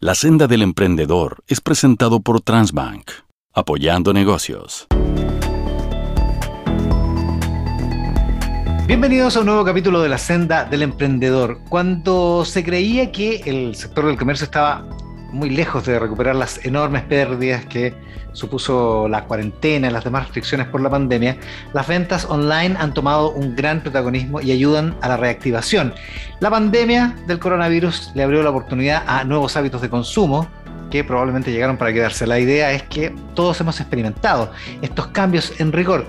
La senda del emprendedor es presentado por Transbank, apoyando negocios. Bienvenidos a un nuevo capítulo de La senda del emprendedor. Cuando se creía que el sector del comercio estaba muy lejos de recuperar las enormes pérdidas que supuso la cuarentena y las demás restricciones por la pandemia, las ventas online han tomado un gran protagonismo y ayudan a la reactivación. La pandemia del coronavirus le abrió la oportunidad a nuevos hábitos de consumo que probablemente llegaron para quedarse. La idea es que todos hemos experimentado estos cambios en rigor.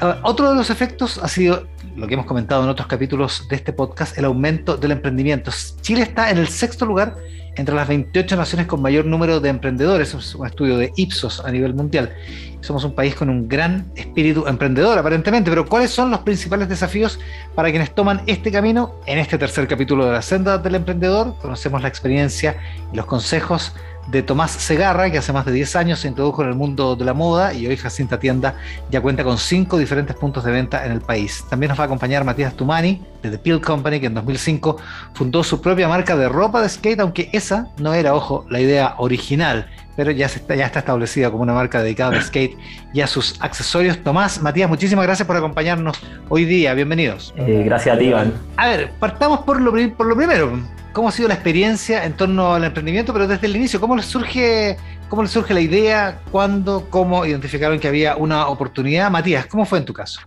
Uh, otro de los efectos ha sido lo que hemos comentado en otros capítulos de este podcast, el aumento del emprendimiento. Chile está en el sexto lugar entre las 28 naciones con mayor número de emprendedores, es un estudio de Ipsos a nivel mundial. Somos un país con un gran espíritu emprendedor aparentemente, pero ¿cuáles son los principales desafíos para quienes toman este camino? En este tercer capítulo de la senda del emprendedor conocemos la experiencia y los consejos de Tomás Segarra, que hace más de 10 años se introdujo en el mundo de la moda y hoy Jacinta Tienda ya cuenta con 5 diferentes puntos de venta en el país. También nos va a acompañar Matías Tumani de The Peel Company, que en 2005 fundó su propia marca de ropa de skate, aunque esa no era, ojo, la idea original, pero ya, está, ya está establecida como una marca dedicada al skate y a sus accesorios. Tomás, Matías, muchísimas gracias por acompañarnos hoy día. Bienvenidos. Eh, gracias a ti, Iván. A ver, partamos por lo, por lo primero cómo ha sido la experiencia en torno al emprendimiento, pero desde el inicio, ¿cómo les surge, cómo les surge la idea? ¿Cuándo? ¿Cómo identificaron que había una oportunidad? Matías, ¿cómo fue en tu caso?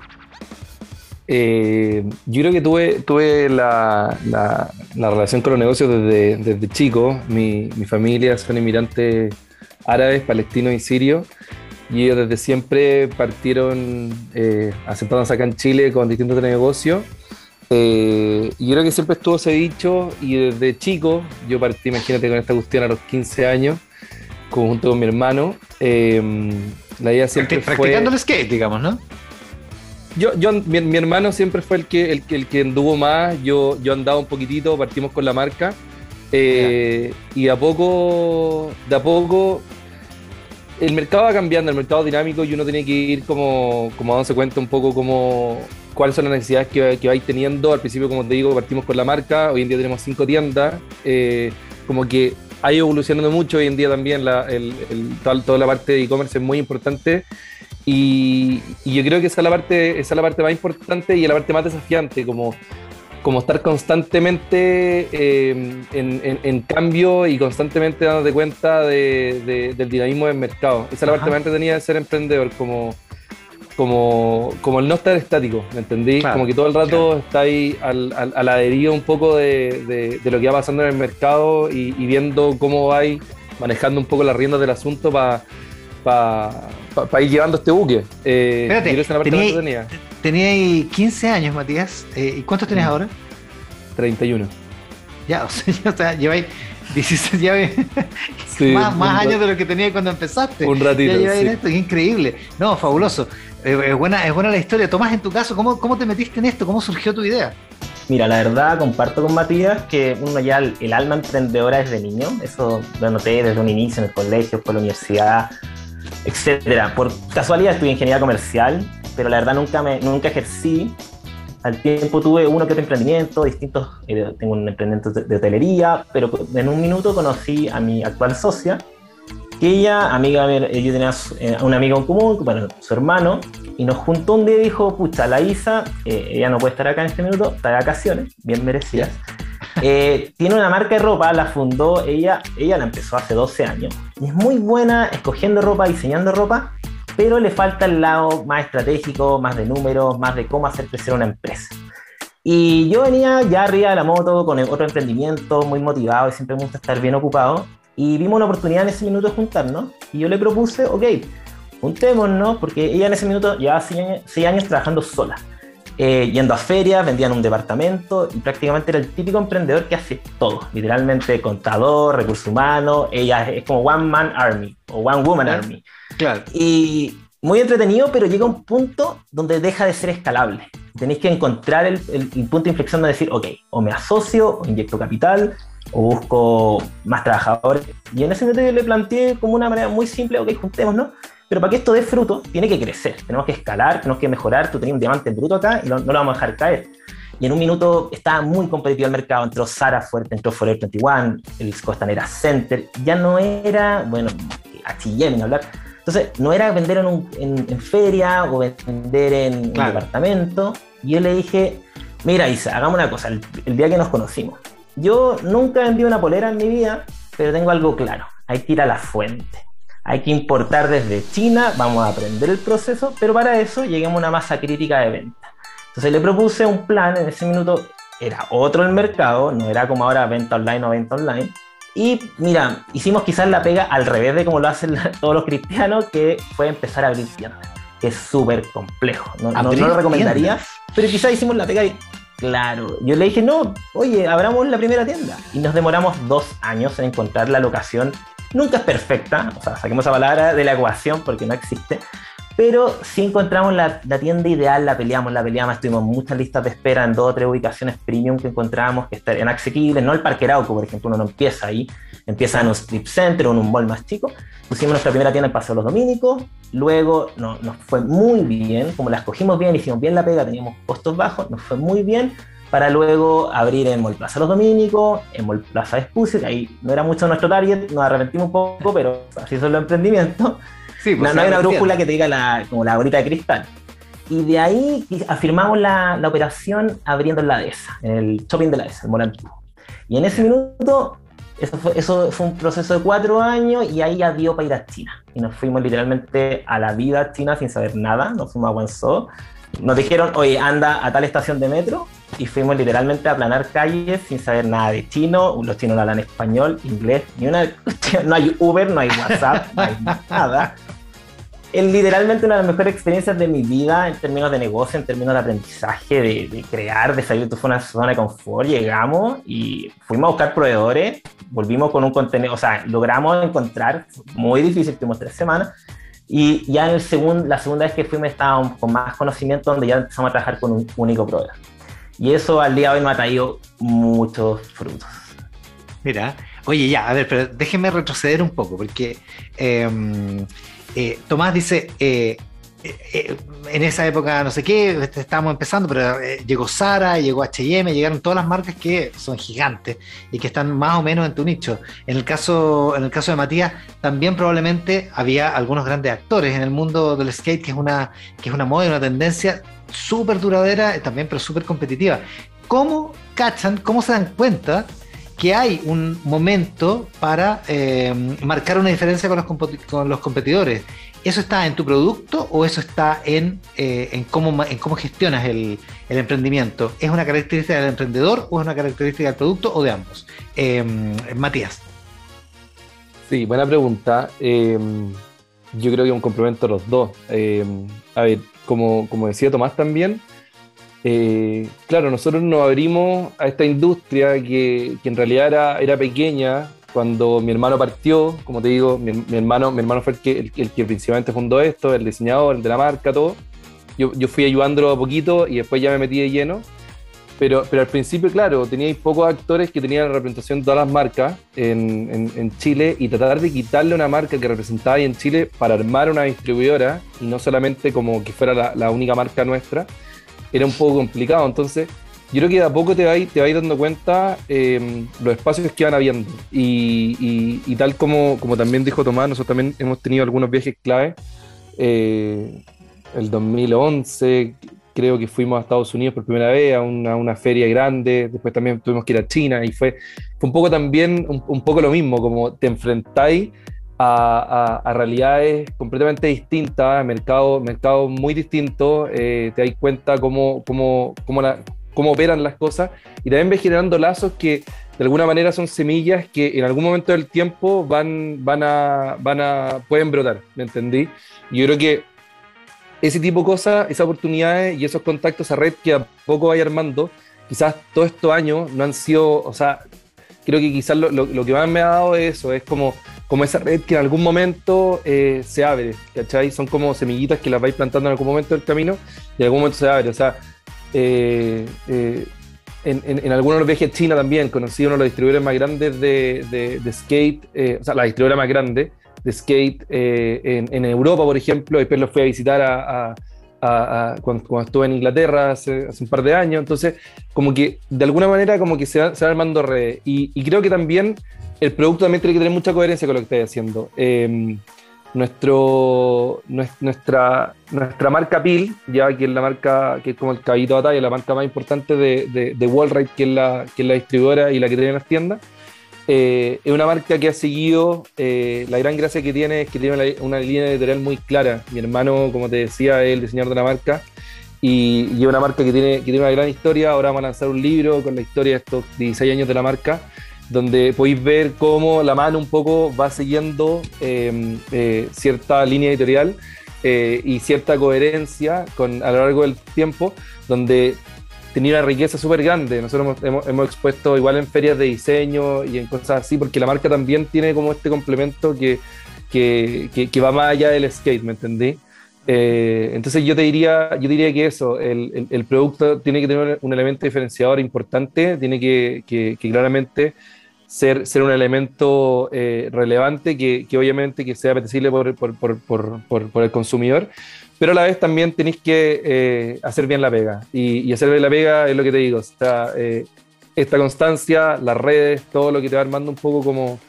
Eh, yo creo que tuve, tuve la, la, relación con los negocios desde, desde chico. Mi, mi, familia son inmigrantes árabes, palestinos y sirios. Y ellos desde siempre partieron eh, asentándose acá en Chile con distintos negocios eh, y yo creo que siempre estuvo ese dicho y desde chico, yo partí, imagínate, con esta cuestión a los 15 años, junto con mi hermano. Eh, la idea siempre Practicando el skate, digamos, ¿no? Yo, yo mi, hermano siempre fue el que, el, el, que anduvo más, yo, yo andaba un poquitito, partimos con la marca. Eh, y a poco, de a poco, el mercado va cambiando, el mercado dinámico y uno tiene que ir como, como dándose cuenta un poco como cuáles son las necesidades que, vais teniendo. Al principio, como te digo, partimos con la marca, hoy en día tenemos cinco tiendas, eh, como que ha evolucionando mucho, hoy en día también toda, la parte de e-commerce es muy importante y, yo creo que esa es, la parte, es la parte más importante y la parte más desafiante, como, como estar constantemente eh, en, en, cambio y constantemente dándote cuenta de, del dinamismo del mercado. Esa es la parte más entretenida de ser emprendedor, como como, como el no estar estático, ¿me entendí? como que todo el rato está ahí al, a la deriva un poco de, de, lo que va pasando en el mercado y, viendo cómo va manejando un poco las riendas del asunto para pa, ir llevando este buque. Eh, Espérate, tenía, 15 años, Matías. Eh, ¿Y cuántos tenés mm. ahora? 31. Ya, o sea, ya, o sea lleváis 16, ya más, más años de lo que tenía cuando empezaste. Un ratito. Ya sí. esto, increíble. No, fabuloso. Es buena, es buena la historia. Tomás, en tu caso, ¿cómo, ¿cómo te metiste en esto? ¿Cómo surgió tu idea? Mira, la verdad, comparto con Matías que uno ya el, alma emprendedora desde niño. Eso lo noté desde un inicio en el colegio, por la universidad, etcétera. Por casualidad estudié ingeniería comercial, pero la verdad nunca, me, nunca ejercí al tiempo tuve uno que otro emprendimiento, distintos, eh, tengo un emprendimiento de, hotelería, pero en un minuto conocí a mi actual socia, que ella, amiga, ella tenía eh, un amigo en común, bueno, su hermano, y nos juntó un día y dijo, pucha, la Isa, eh, ella no puede estar acá en este minuto, está de vacaciones, bien merecidas. Tiene una marca de ropa, la fundó ella, ella la empezó hace 12 años. Y es muy buena escogiendo ropa, diseñando ropa, pero le falta el lado más estratégico, más de números, más de cómo hacer crecer una empresa. Y yo venía ya arriba de la moto con otro emprendimiento, muy motivado y siempre me gusta estar bien ocupado. Y vimos una oportunidad en ese minuto de juntarnos. Y yo le propuse, ok, juntémonos, porque ella en ese minuto llevaba seis años, trabajando sola. Eh, yendo a ferias, vendían un departamento y prácticamente era el típico emprendedor que hace todo, literalmente contador, recursos humanos, ella es como One Man Army o One Woman Army. Claro. Y muy entretenido, pero llega un punto donde deja de ser escalable. Tenéis que encontrar el, punto de inflexión de decir, ok, o me asocio, o inyecto capital, o busco más trabajadores. Y en ese momento yo le planteé como una manera muy simple, ok, juntémonos, pero para que esto dé fruto, tiene que crecer. Tenemos que escalar, tenemos que mejorar. Tú tenías un diamante bruto acá y no, lo vamos a dejar caer. y en un minuto estaba muy competitivo el mercado, entró Sara fuerte, entró Forever 21, el Costanera Center, ya no era, bueno, H&M ni hablar, entonces no era vender en, feria o vender en un departamento, y yo le dije, mira Isa, hagamos una cosa, el, el día que nos conocimos, yo nunca vendí una polera en mi vida, pero tengo algo claro, hay que ir a la fuente hay que importar desde China, vamos a aprender el proceso, pero para eso lleguemos a una masa crítica de venta. Entonces le propuse un plan, en ese minuto era otro el mercado, no era como ahora venta online o venta online. Y mira, hicimos quizás la pega al revés de como lo hacen todos los cristianos, que fue empezar a abrir tiendas, que es súper complejo. No, no, lo recomendaría, pero quizás hicimos la pega y Claro, yo le dije, no, oye, abramos la primera tienda. Y nos demoramos dos años en encontrar la locación Nunca es perfecta, o sea, saquemos esa palabra de la ecuación porque no existe, pero si encontramos la, tienda ideal, la peleamos, la peleamos, estuvimos muchas listas de espera en dos o tres ubicaciones premium que encontramos que eran asequibles, no el Parque Arauco, por ejemplo, uno no empieza ahí, empieza en un strip center o en un mall más chico. Pusimos nuestra primera tienda en Paseo Los Dominicos, luego no, nos fue muy bien, como la escogimos bien, hicimos bien la pega, teníamos costos bajos, nos fue muy bien, para luego abrir en Mall Plaza Los Dominicos, en Mall Plaza Espucio, que ahí no era mucho nuestro target, nos arrepentimos un poco, pero así son los emprendimientos. Sí, pues no, hay una brújula que te diga la, como la bolita de cristal. Y de ahí afirmamos la, la operación abriendo en la DESA, en el shopping de la DESA, el Mall Y en ese minuto, eso fue, eso fue un proceso de cuatro años y ahí ya dio para ir a China. Y nos fuimos literalmente a la vida china sin saber nada, nos fuimos a Guangzhou. Nos dijeron, oye, anda a tal estación de metro, y fuimos literalmente a aplanar calles sin saber nada de chino. Los chinos no hablan español, inglés, ni una. No hay Uber, no hay WhatsApp, no hay nada. Es literalmente una de las mejores experiencias de mi vida en términos de negocio, en términos de aprendizaje, de, crear, de salir de tu zona de confort. Llegamos y fuimos a buscar proveedores, volvimos con un contenido, o sea, logramos encontrar, muy difícil, tuvimos tres semanas, y ya en el segundo, la segunda vez que fuimos estábamos con más conocimiento, donde ya empezamos a trabajar con un único proveedor. Y eso al día de hoy me ha traído muchos frutos. Mira, oye, ya, a ver, pero déjeme retroceder un poco, porque em, eh, Tomás dice, eh, eh, en esa época no sé qué, este, estábamos empezando, pero llegó Sara, llegó HM, llegaron todas las marcas que son gigantes y que están más o menos en tu nicho. En el caso, en el caso de Matías, también probablemente había algunos grandes actores en el mundo del skate, que es una, que es una moda y una tendencia súper duradera también, pero súper competitiva. ¿Cómo cachan, cómo se dan cuenta que hay un momento para eh, marcar una diferencia con los, competidores? ¿Eso está en tu producto o eso está en, eh, cómo, gestionas el, emprendimiento? ¿Es una característica del emprendedor o es una característica del producto o de ambos? Eh, Matías. Sí, buena pregunta. yo creo que un complemento a los dos. a ver, como, decía Tomás también, eh, claro, nosotros nos abrimos a esta industria que, en realidad era, era, pequeña cuando mi hermano partió, como te digo, mi, hermano, mi hermano fue el que, el, que principalmente fundó esto, el diseñador, el de la marca, todo. Yo, yo fui ayudándolo a poquito y después ya me metí de lleno. Pero, pero al principio, claro, teníais pocos actores que tenían representación de todas las marcas en, Chile y tratar de quitarle una marca que representaba en Chile para armar una distribuidora y no solamente como que fuera la, la única marca nuestra, era un poco complicado. Entonces, yo creo que de a poco te vais, te dando cuenta eh, los espacios que van habiendo. Y, y, y, tal como, como también dijo Tomás, nosotros también hemos tenido algunos viajes clave. Eh, el 2011, creo que fuimos a Estados Unidos por primera vez, a una, una feria grande, después también tuvimos que ir a China y fue, fue un poco también, un, poco lo mismo, como te enfrentáis a, a, realidades completamente distintas, mercados mercado muy distintos, eh, te das cuenta cómo, cómo, cómo, la, cómo operan las cosas y también ves generando lazos que de alguna manera son semillas que en algún momento del tiempo van, van, a, van a, pueden brotar, ¿me entendí? Yo creo que ese tipo de cosas, esas oportunidades y esos contactos a red que a poco vaya armando, quizás todos estos años no han sido, o sea, creo que quizás lo, lo, que más me ha dado eso, es como, como esa red que en algún momento eh, se abre, ¿cachai? Son como semillitas que las vais plantando en algún momento del camino y en algún momento se abre, o sea, eh, eh, en, en, en, algunos viajes China también conocí uno de los distribuidores más grandes de, de, de skate, o sea, la distribuidora más grande, de skate eh, en, Europa, por ejemplo. Después lo fui a visitar a, cuando, estuve en Inglaterra hace, un par de años. Entonces, como que de alguna manera como que se va, se armando redes. Y, creo que también el producto también tiene que tener mucha coherencia con lo que estáis haciendo. Em, nuestro, nuestra, nuestra marca PIL, ya que es la marca que es como el caballito de batalla, la marca más importante de, de, de Wallride, que es, la, que es la distribuidora y la que tiene las tiendas, eh, es una marca que ha seguido, eh, la gran gracia que tiene es que tiene una, línea editorial muy clara. Mi hermano, como te decía, es el diseñador de la marca y, es una marca que tiene, que tiene una gran historia. Ahora vamos a lanzar un libro con la historia de estos 16 años de la marca, donde podéis ver cómo la mano un poco va siguiendo em, eh, cierta línea editorial y cierta coherencia con, a lo largo del tiempo, donde tenía una riqueza súper grande. Nosotros hemos, hemos, expuesto igual en ferias de diseño y en cosas así, porque la marca también tiene como este complemento que, que, que, va más allá del skate, ¿me entendí? Eh, entonces yo te diría, yo diría que eso, el, el, producto tiene que tener un elemento diferenciador importante, tiene que, que claramente ser, ser un elemento eh, relevante que, que, obviamente que sea apetecible por, por, por, por, el consumidor, pero a la vez también tenéis que eh, hacer bien la pega. Y, y, hacer bien la pega es lo que te digo, eh, esta constancia, las redes, todo lo que te va armando un poco como,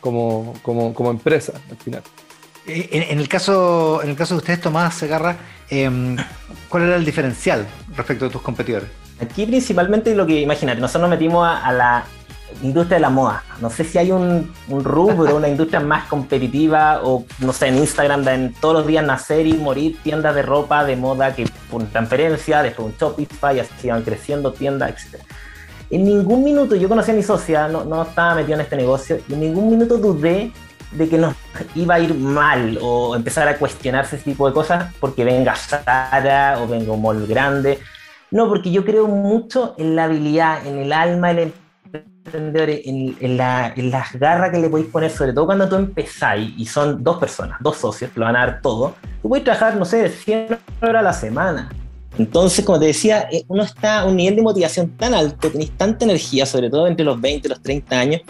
como, como, como empresa al final. En, el caso, en el caso de ustedes, Tomás Segarra, em, ¿cuál era el diferencial respecto de tus competidores? Aquí principalmente lo que, imagínate, nosotros nos metimos a la industria de la moda. No sé si hay un, un rubro, una industria más competitiva o, no sé, en Instagram en todos los días nacer y morir tiendas de ropa, de moda que por transferencia, después un Shopify, así van creciendo tiendas, etc. En ningún minuto, yo conocí a mi socia, no, no estaba metido en este negocio, y en ningún minuto dudé de que nos iba a ir mal o empezar a cuestionarse ese tipo de cosas porque venga Sara o venga un mall grande. No, porque yo creo mucho en la habilidad, en el alma, el emprendedores en, la, en, las garras que le podéis poner, sobre todo cuando tú empezáis y son dos personas, dos socios lo van a dar todo, tú puedes trabajar, no sé, 100 horas a la semana. Entonces, como te decía, eh, uno está a un nivel de motivación tan alto, tenéis tanta energía, sobre todo entre los 20 y los 30 años,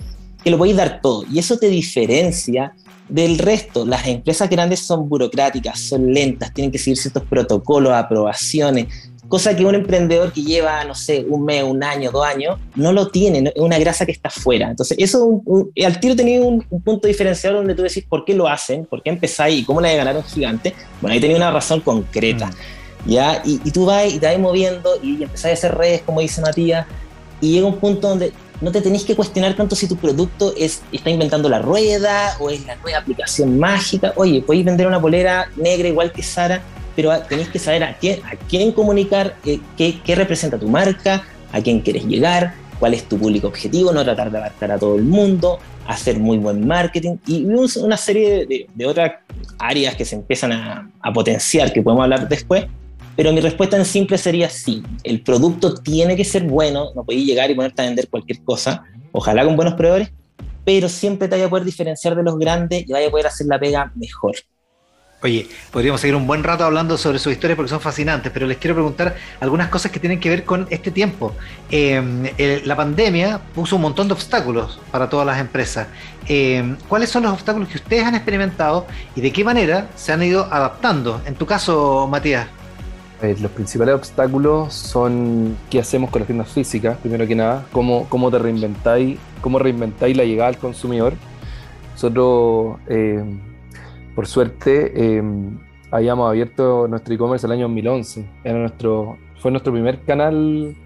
que lo podéis dar todo. Y eso te diferencia del resto. Las empresas grandes son burocráticas, son lentas, tienen que seguir ciertos protocolos, aprobaciones, cosa que un emprendedor que lleva, no sé, un mes, un año, dos años, no lo tiene, es una grasa que está fuera. Entonces, eso al tiro tenía un, punto diferencial donde tú decís por qué lo hacen, por qué empezáis y cómo le ganar un gigante. Bueno, ahí tenía una razón concreta. Mm. ¿ya? Y, tú vas y te vas moviendo y empezáis a hacer redes, como dice Matías, y llega un punto donde no te tenéis que cuestionar tanto si tu producto es, está inventando la rueda o es la nueva aplicación mágica. Oye, podéis vender una polera negra igual que Sara pero tenéis que saber a quién, a quién comunicar, eh, qué, qué, representa tu marca, a quién quieres llegar, cuál es tu público objetivo, no tratar de abarcar a todo el mundo, hacer muy buen marketing y una serie de, de otras áreas que se empiezan a, a, potenciar, que podemos hablar después. Pero mi respuesta en simple sería sí, el producto tiene que ser bueno, no podéis llegar y ponerte a vender cualquier cosa, ojalá con buenos proveedores, pero siempre te vaya a poder diferenciar de los grandes y vaya a poder hacer la pega mejor. Oye, podríamos seguir un buen rato hablando sobre sus historias porque son fascinantes, pero les quiero preguntar algunas cosas que tienen que ver con este tiempo. Em, la pandemia puso un montón de obstáculos para todas las empresas. Em, ¿Cuáles son los obstáculos que ustedes han experimentado y de qué manera se han ido adaptando? En tu caso, Matías. los principales obstáculos son qué hacemos con las tiendas físicas, primero que nada, cómo, cómo te reinventáis, cómo reinventáis la llegada al consumidor. Nosotros em, por suerte, em, habíamos abierto nuestro e-commerce el año 2011. Era nuestro, fue nuestro primer canal,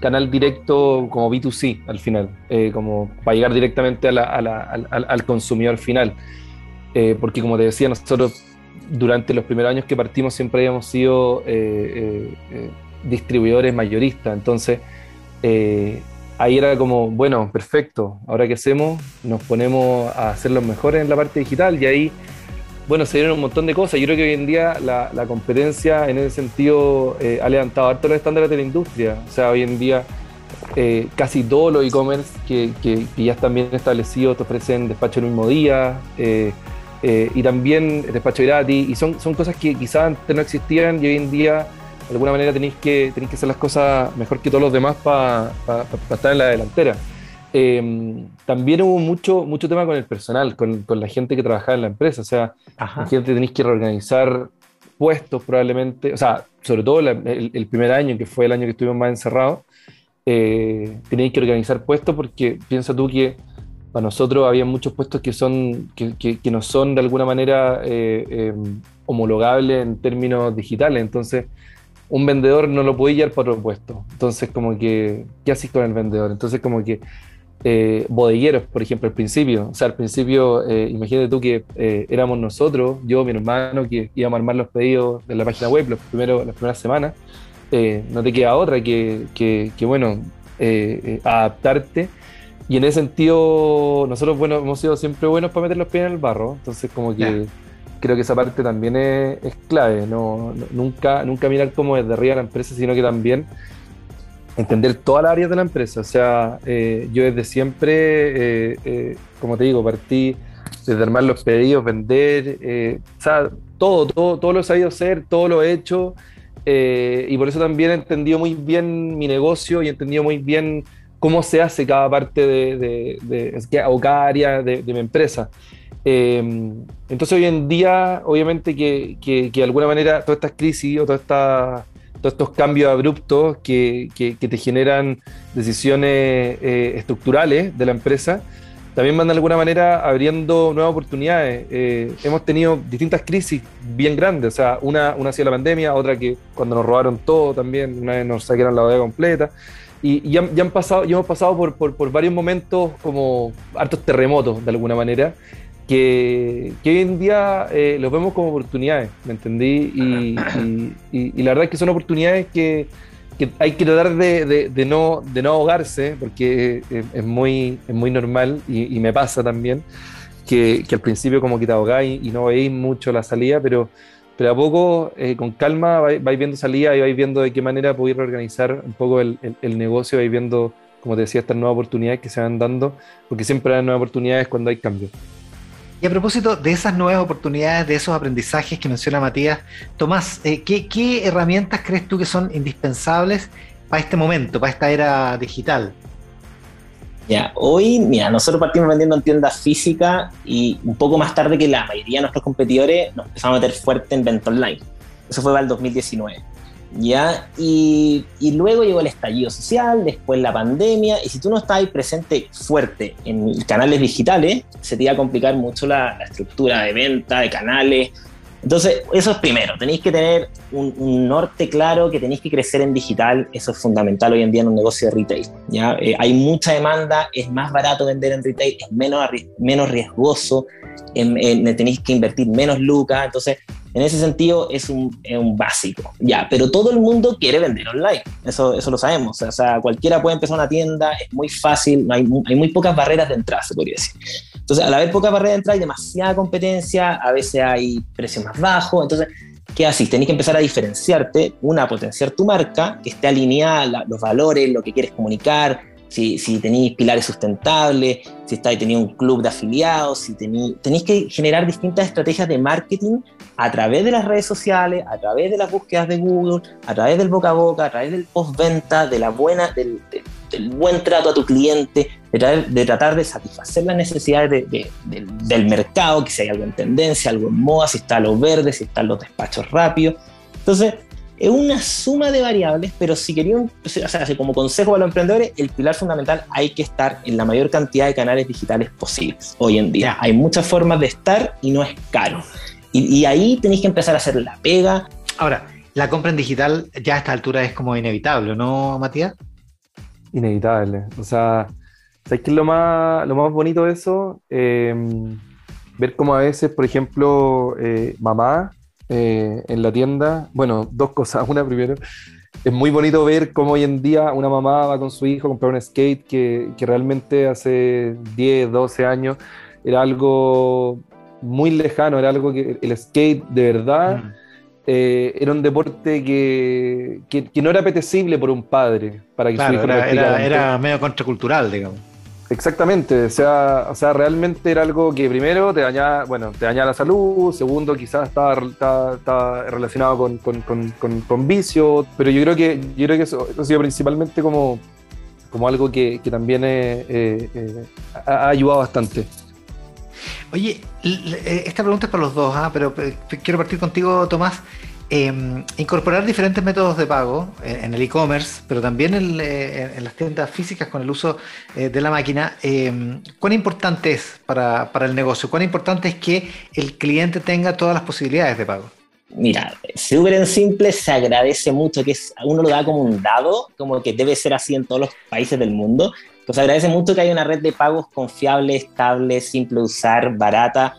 canal directo como B2C al final, eh, como para llegar directamente al, consumidor final. Eh, porque como te decía, nosotros durante los primeros años que partimos siempre habíamos sido eh, distribuidores mayoristas. Entonces, ahí era como, bueno, perfecto, ahora que hacemos, nos ponemos a hacer los mejores en la parte digital y ahí bueno, se dieron un montón de cosas. Yo creo que hoy en día la, competencia en ese sentido eh, ha levantado harto los estándares de la industria. O sea, hoy en día eh, casi todos los e-commerce que, ya están bien establecidos te ofrecen despacho el mismo día eh, y también despacho gratis. Y son, son cosas que quizás antes no existían y hoy en día de alguna manera tenéis que, tenéis que hacer las cosas mejor que todos los demás para estar en la delantera. Em, también hubo mucho, mucho tema con el personal, con, con, la gente que trabajaba en la empresa. O sea, la gente tenéis que reorganizar puestos probablemente, o sea, sobre todo el, primer año, que fue el año que estuvimos más encerrados, eh, que organizar puestos porque piensa tú que para nosotros había muchos puestos que, son, que, que, no son de alguna manera eh, eh, homologables en términos digitales, entonces un vendedor no lo puede llevar para otro puesto, entonces como que, ¿qué haces con el vendedor? Entonces como que eh, bodegueros, por ejemplo, al principio. O sea, al principio, eh, imagínate tú que eh, éramos nosotros, yo, mi hermano, que íbamos a armar los pedidos de la página web los primeros, las primeras semanas. no te queda otra que, que, que bueno, adaptarte. Y en ese sentido, nosotros, bueno, hemos sido siempre buenos para meter los pies en el barro. Entonces, como que creo que esa parte también es, es clave. No, nunca, nunca mirar como desde arriba la empresa, sino que también entender todas las áreas de la empresa. O sea, eh, yo desde siempre, eh, eh, como te digo, partí desde armar los pedidos, vender, o sea, todo, todo, todo lo he sabido hacer, todo lo he hecho. y por eso también he entendido muy bien mi negocio y he entendido muy bien cómo se hace cada parte de, de, de o cada área de, mi empresa. entonces hoy en día, obviamente que, que, que, de alguna manera todas estas crisis o todas estas todos estos cambios abruptos que, que, te generan decisiones eh, estructurales de la empresa, también van de alguna manera abriendo nuevas oportunidades. Eh, hemos tenido distintas crisis bien grandes, o sea, una, una ha sido la pandemia, otra que cuando nos robaron todo también, una vez nos saquearon la bodega completa. Y, ya, han pasado, ya hemos pasado por, por, por varios momentos como hartos terremotos de alguna manera que, hoy en día eh, los vemos como oportunidades, ¿me entendí? Y, la verdad es que son oportunidades que, hay que tratar de, no, de no ahogarse, porque es, muy, es muy normal y, me pasa también, que, al principio como que te ahogáis y no veis mucho la salida, pero, pero a poco, eh, con calma, vais, viendo salida y vais viendo de qué manera poder reorganizar un poco el, el, negocio, vais viendo, como te decía, estas nuevas oportunidades que se van dando, porque siempre hay nuevas oportunidades cuando hay cambios. Y a propósito de esas nuevas oportunidades, de esos aprendizajes que menciona Matías, Tomás, eh, ¿qué, herramientas crees tú que son indispensables para este momento, para esta era digital? Ya, hoy, mira, nosotros partimos vendiendo en tiendas físicas y un poco más tarde que la mayoría de nuestros competidores nos empezamos a meter fuerte en venta online. Eso fue para el 2019. ¿Ya? Y, y, luego llegó el estallido social, después la pandemia, y si tú no estás ahí presente fuerte en canales digitales, se te iba a complicar mucho la, estructura de venta, de canales. Entonces, eso es primero, tenéis que tener un, norte claro, que tenéis que crecer en digital, eso es fundamental hoy en día en un negocio de retail. ¿ya? Eh, hay mucha demanda, es más barato vender en retail, es menos, menos riesgoso, tenéis que invertir menos lucas, entonces en ese sentido es un, es un, básico, ya, pero todo el mundo quiere vender online, eso, eso lo sabemos, o sea, cualquiera puede empezar una tienda, es muy fácil, hay, hay muy pocas barreras de entrada, se podría decir. Entonces, al haber pocas barreras de entrada hay demasiada competencia, a veces hay precios más bajos, entonces, ¿qué haces? Tenés que empezar a diferenciarte, una, potenciar tu marca, que esté alineada los valores, lo que quieres comunicar, si, tenéis pilares sustentables, si estáis teniendo un club de afiliados, si tenéis, que generar distintas estrategias de marketing a través de las redes sociales, a través de las búsquedas de Google, a través del boca a boca, a través del postventa, de la buena, del, buen trato a tu cliente, de, tratar de satisfacer las necesidades de, del mercado, que si hay algo en tendencia, algo en moda, si está lo verde, si están los despachos rápidos. Entonces, es una suma de variables, pero si querían, o sea, como consejo para los emprendedores, el pilar fundamental hay que estar en la mayor cantidad de canales digitales posibles hoy en día. Hay muchas formas de estar y no es caro. Y, ahí tenéis que empezar a hacer la pega. Ahora, la compra en digital ya a esta altura es como inevitable, ¿no, Matías? Inevitable. O sea, ¿sabes qué es lo más, lo más bonito de eso? Eh, ver cómo a veces, por ejemplo, eh, mamá eh, en la tienda. Bueno, dos cosas. Una primero, es muy bonito ver cómo hoy en día una mamá va con su hijo a comprar un skate que, que realmente hace 10, 12 años era algo muy lejano, era algo que el skate de verdad mm. eh, era un deporte que, que, no era apetecible por un padre para que su hijo era, era, era medio contracultural, digamos. Exactamente, o sea, o sea, realmente era algo que primero te dañaba, bueno, te dañaba la salud, segundo quizás estaba, relacionado con, con, vicio, pero yo creo que, yo creo que eso, ha sido principalmente como, como algo que, también eh, eh, ha, ayudado bastante. Oye, eh, esta pregunta es para los dos, ¿ah? pero quiero partir contigo, Tomás. Em, incorporar diferentes métodos de pago en, el e-commerce, pero también en, las tiendas físicas con el uso de la máquina, em, ¿cuán importante es para, para el negocio? ¿Cuán importante es que el cliente tenga todas las posibilidades de pago? Mira, súper en simple, se agradece mucho que es, uno lo da como un dado, como que debe ser así en todos los países del mundo. Pues agradece mucho que haya una red de pagos confiable, estable, simple de usar, barata,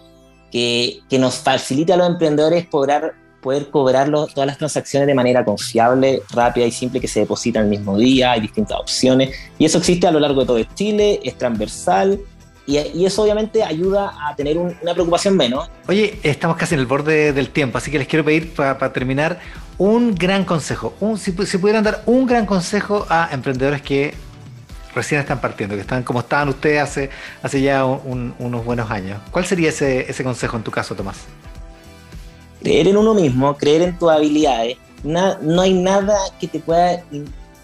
que, que nos facilite a los emprendedores poder, poder cobrar todas las transacciones de manera confiable, rápida y simple, que se depositan el mismo día, hay distintas opciones. Y eso existe a lo largo de todo Chile, es transversal y, eso obviamente ayuda a tener una preocupación menos. Oye, estamos casi en el borde del tiempo, así que les quiero pedir para terminar un gran consejo. Un, si, pudieran dar un gran consejo a emprendedores que recién están partiendo, que están como estaban ustedes hace, hace ya unos buenos años. ¿Cuál sería ese, ese consejo en tu caso, Tomás? Creer en uno mismo, creer en tus habilidades. no hay nada que te pueda,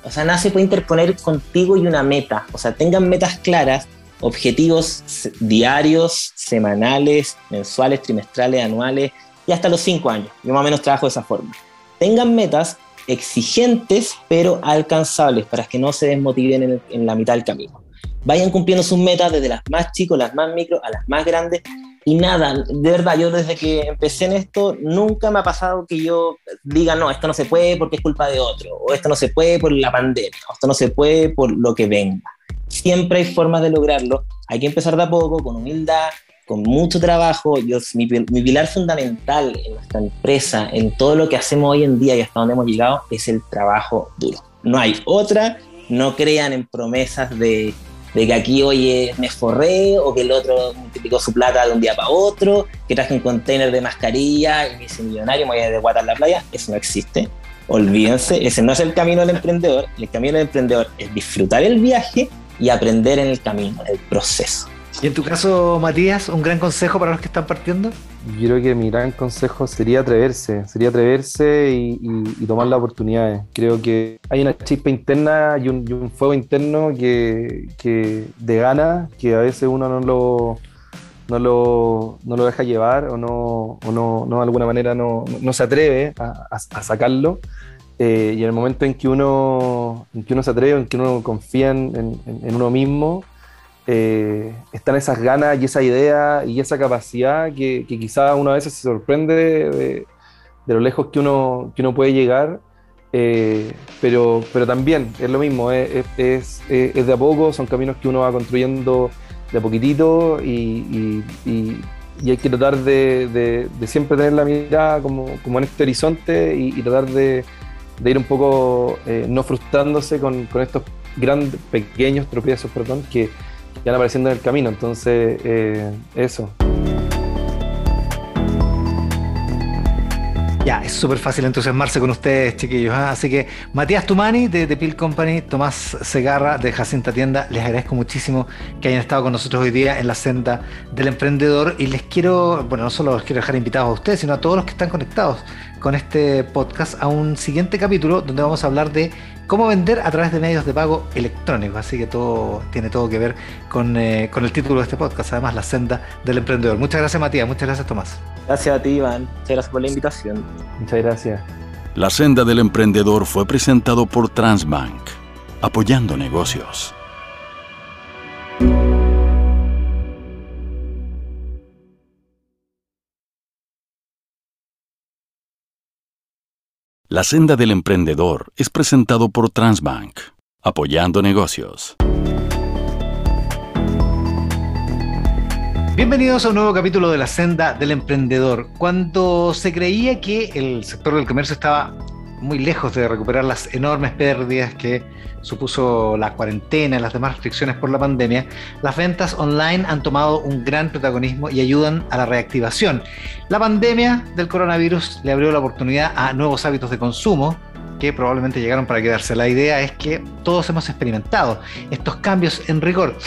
o sea, nada se puede interponer contigo y una meta. O sea, tengan metas claras, objetivos diarios, semanales, mensuales, trimestrales, anuales y hasta los cinco años. Yo más o menos trabajo de esa forma. Tengan metas exigentes pero alcanzables para que no se desmotiven en, la mitad del camino. Vayan cumpliendo sus metas desde las más chicas, las más micro, a las más grandes. Y nada, de verdad, yo desde que empecé en esto, nunca me ha pasado que yo diga, no, esto no se puede porque es culpa de otro, o esto no se puede por la pandemia, o esto no se puede por lo que venga siempre hay formas de lograrlo. Hay que empezar de a poco, con humildad, con mucho trabajo. Yo, mi, pilar fundamental en nuestra empresa, en todo lo que hacemos hoy en día y hasta donde hemos llegado, es el trabajo duro. No hay otra. No crean en promesas de, que aquí, oye, me forré o que el otro multiplicó su plata de un día para otro, que traje un container de mascarilla y me hice millonario, me voy a de guata la playa. Eso no existe. Olvídense, ese no es el camino del emprendedor. El camino del emprendedor es disfrutar el viaje y aprender en el camino, en el proceso. Y en tu caso, Matías, un gran consejo para los que están partiendo. Yo creo que mi gran consejo sería atreverse, sería atreverse y, tomar las oportunidades. Creo que hay una chispa interna y un, fuego interno que, de gana que a veces uno no lo, no lo, no lo deja llevar o no, o no, no de alguna manera no, no se atreve a, sacarlo. Eh, y en el momento en que uno, en que uno se atreve, en que uno confía en, uno mismo, eh, están esas ganas y esa idea y esa capacidad que, quizás uno a veces se sorprende de, lo lejos que uno, que uno puede llegar, eh, pero, pero también es lo mismo, es, es, es, de a poco, son caminos que uno va construyendo de a poquitito y, y, hay que tratar de, de, siempre tener la mirada como, como en este horizonte y tratar de de ir un poco eh, no frustrándose con, con, estos grandes, pequeños tropiezos, perdón, que, van apareciendo en el camino. Entonces, eh, eso. Ya, es súper fácil entusiasmarse con ustedes, chiquillos. ¿ah? Así que Matías Tumani de The Pill Company, Tomás Segarra de Jacinta Tienda, les agradezco muchísimo que hayan estado con nosotros hoy día en la senda del emprendedor y les quiero, bueno, no solo los quiero dejar invitados a ustedes, sino a todos los que están conectados con este podcast a un siguiente capítulo donde vamos a hablar de cómo vender a través de medios de pago electrónicos. Así que todo tiene todo que ver con, eh, con el título de este podcast, además la senda del emprendedor. Muchas gracias Matías, muchas gracias Tomás. Gracias a ti Iván, muchas gracias por la invitación. Muchas gracias. La senda del emprendedor fue presentado por Transbank, apoyando negocios. La senda del emprendedor es presentado por Transbank, apoyando negocios. Bienvenidos a un nuevo capítulo de la senda del emprendedor. Cuando se creía que el sector del comercio estaba muy lejos de recuperar las enormes pérdidas que supuso la cuarentena y las demás restricciones por la pandemia, las ventas online han tomado un gran protagonismo y ayudan a la reactivación. La pandemia del coronavirus le abrió la oportunidad a nuevos hábitos de consumo que probablemente llegaron para quedarse. La idea es que todos hemos experimentado estos cambios en rigor.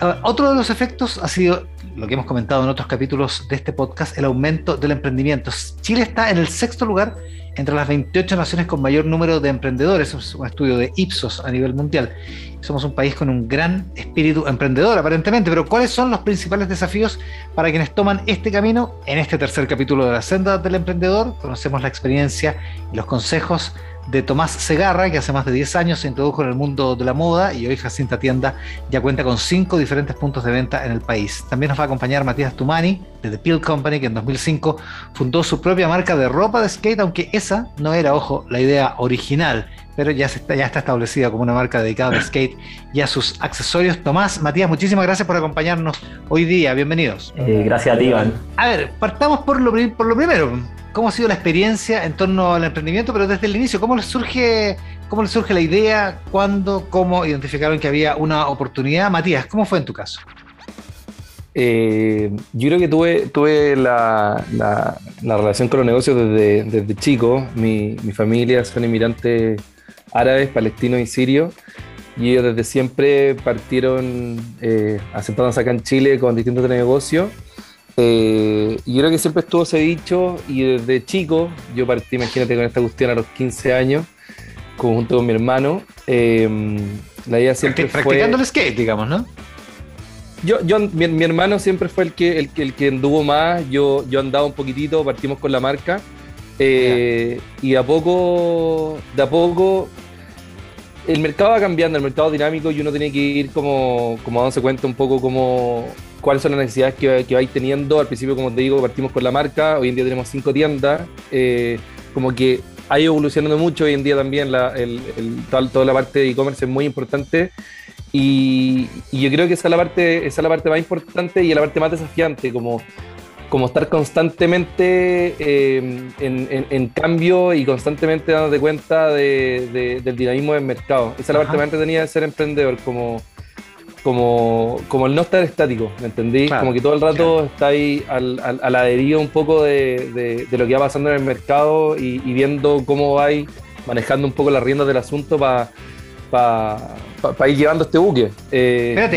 Ah, otro de los efectos ha sido lo que hemos comentado en otros capítulos de este podcast, el aumento del emprendimiento. Chile está en el sexto lugar entre las 28 naciones con mayor número de emprendedores, es un estudio de Ipsos a nivel mundial. Somos un país con un gran espíritu emprendedor aparentemente, pero ¿cuáles son los principales desafíos para quienes toman este camino? En este tercer capítulo de la senda del emprendedor conocemos la experiencia y los consejos de Tomás Segarra, que hace más de 10 años se introdujo en el mundo de la moda y hoy Jacinta Tienda ya cuenta con 5 diferentes puntos de venta en el país. También nos va a acompañar Matías Tumani de The Peel Company, que en 2005 fundó su propia marca de ropa de skate, aunque esa no era, ojo, la idea original, pero ya, está, ya está establecida como una marca dedicada al skate y a sus accesorios. Tomás, Matías, muchísimas gracias por acompañarnos hoy día. Bienvenidos. Eh, gracias a ti, Iván. A ver, partamos por lo, por lo primero cómo ha sido la experiencia en torno al emprendimiento, pero desde el inicio, ¿cómo les surge, cómo les surge la idea? ¿Cuándo? ¿Cómo identificaron que había una oportunidad? Matías, ¿cómo fue en tu caso? Eh, yo creo que tuve, tuve la, la, relación con los negocios desde, desde chico. Mi, mi, familia son inmigrantes árabes, palestinos y sirios. Y ellos desde siempre partieron eh, asentándose acá en Chile con distintos negocios eh, y yo creo que siempre estuvo ese dicho y desde chico, yo partí, imagínate, con esta cuestión a los 15 años, junto con mi hermano. Eh, la idea siempre Practicando el skate, digamos, ¿no? Yo, yo mi, hermano siempre fue el que, el, el, que anduvo más, yo, yo andaba un poquitito, partimos con la marca. Eh, y a poco, de a poco, el mercado va cambiando, el mercado dinámico y uno tiene que ir como, como dándose cuenta un poco como cuáles son las necesidades que, vais teniendo. Al principio, como te digo, partimos con la marca, hoy en día tenemos cinco tiendas, eh, como que ha evolucionando mucho, hoy en día también toda, la parte de e-commerce es muy importante y, yo creo que esa es, la parte, es la parte más importante y la parte más desafiante, como, como estar constantemente eh, en, en, cambio y constantemente dándote cuenta de, del dinamismo del mercado. Esa es la parte más entretenida de ser emprendedor, como como, como el no estar estático, ¿me entendí? como que todo el rato está ahí al, al, a la deriva un poco de, de, lo que va pasando en el mercado y, viendo cómo va manejando un poco las riendas del asunto para pa, ir llevando este buque. Eh, Espérate,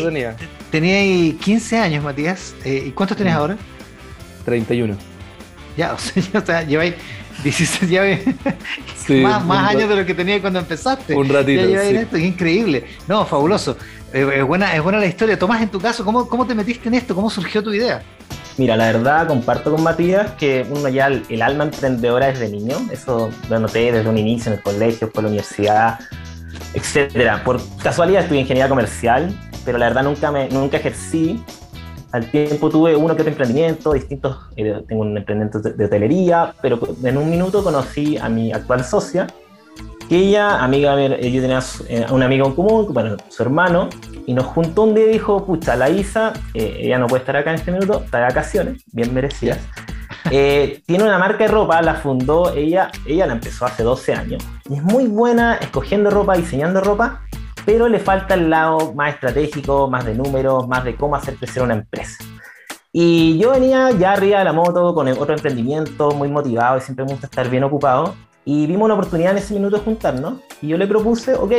tenía, 15 años, Matías. Eh, ¿Y cuántos tenés ahora? 31. Ya, o sea, ya, o sea lleváis 16, ya más, más años de lo que tenía cuando empezaste. Un ratito. Ya sí. esto, increíble. No, fabuloso. Es, buena, es buena la historia. Tomás, en tu caso, ¿cómo, ¿cómo te metiste en esto? ¿Cómo surgió tu idea? Mira, la verdad, comparto con Matías que uno ya el, alma emprendedora desde niño, eso lo noté desde un inicio en el colegio, por la universidad, etcétera. Por casualidad estudié ingeniería comercial, pero la verdad nunca, me, nunca ejercí al tiempo tuve uno que otro emprendimiento, distintos, eh, tengo un emprendimiento de, hotelería, pero en un minuto conocí a mi actual socia, que ella, amiga, yo tenía eh, un amigo en común, bueno, su hermano, y nos juntó un día y dijo, pucha, la Isa, eh, ella no puede estar acá en este minuto, está de vacaciones, bien merecidas. tiene una marca de ropa, la fundó ella, ella la empezó hace 12 años. Y es muy buena escogiendo ropa, diseñando ropa, pero le falta el lado más estratégico, más de números, más de cómo hacer crecer una empresa. Y yo venía ya arriba de la moto con otro emprendimiento, muy motivado y siempre me gusta estar bien ocupado. Y vimos una oportunidad en ese minuto de juntarnos. Y yo le propuse, ok,